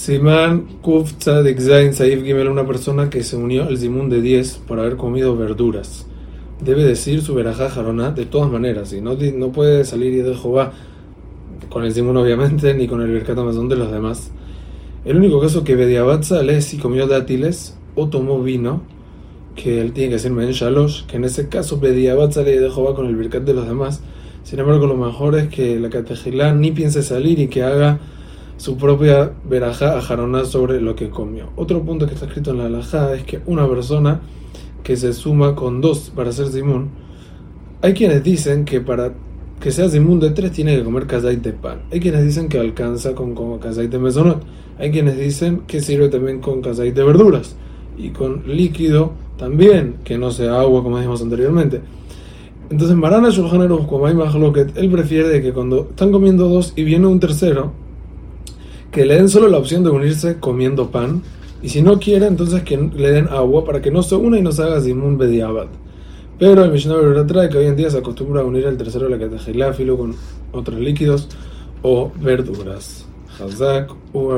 Simán Kuf Tzadik Zain Saif Gimel, una persona que se unió al Zimun de 10 por haber comido verduras. Debe decir su verajá jarona de todas maneras, y no, no puede salir de Jehová con el Zimun obviamente, ni con el Birkat Amazon de los demás. El único caso que Bediabat sale si comió dátiles o tomó vino, que él tiene que ser Men Shalosh, que en ese caso Bediabat sale de Jehová con el Birkat de los demás. Sin embargo, lo mejor es que la Catejilá ni piense salir y que haga su propia verajá a sobre lo que comió. Otro punto que está escrito en la alajá es que una persona que se suma con dos para ser simón, hay quienes dicen que para que sea simón de tres tiene que comer kazait de pan. Hay quienes dicen que alcanza con, con kazait de mesonot. Hay quienes dicen que sirve también con kazait de verduras y con líquido también, que no sea agua como dijimos anteriormente. Entonces Marana Shulchan más él prefiere que cuando están comiendo dos y viene un tercero, que le den solo la opción de unirse comiendo pan, y si no quiere, entonces que le den agua para que no se una y no se haga Zimun Bediabad. Pero el Mishnah trae que hoy en día se acostumbra a unir el tercero de la catejilá con otros líquidos o verduras. Hazak u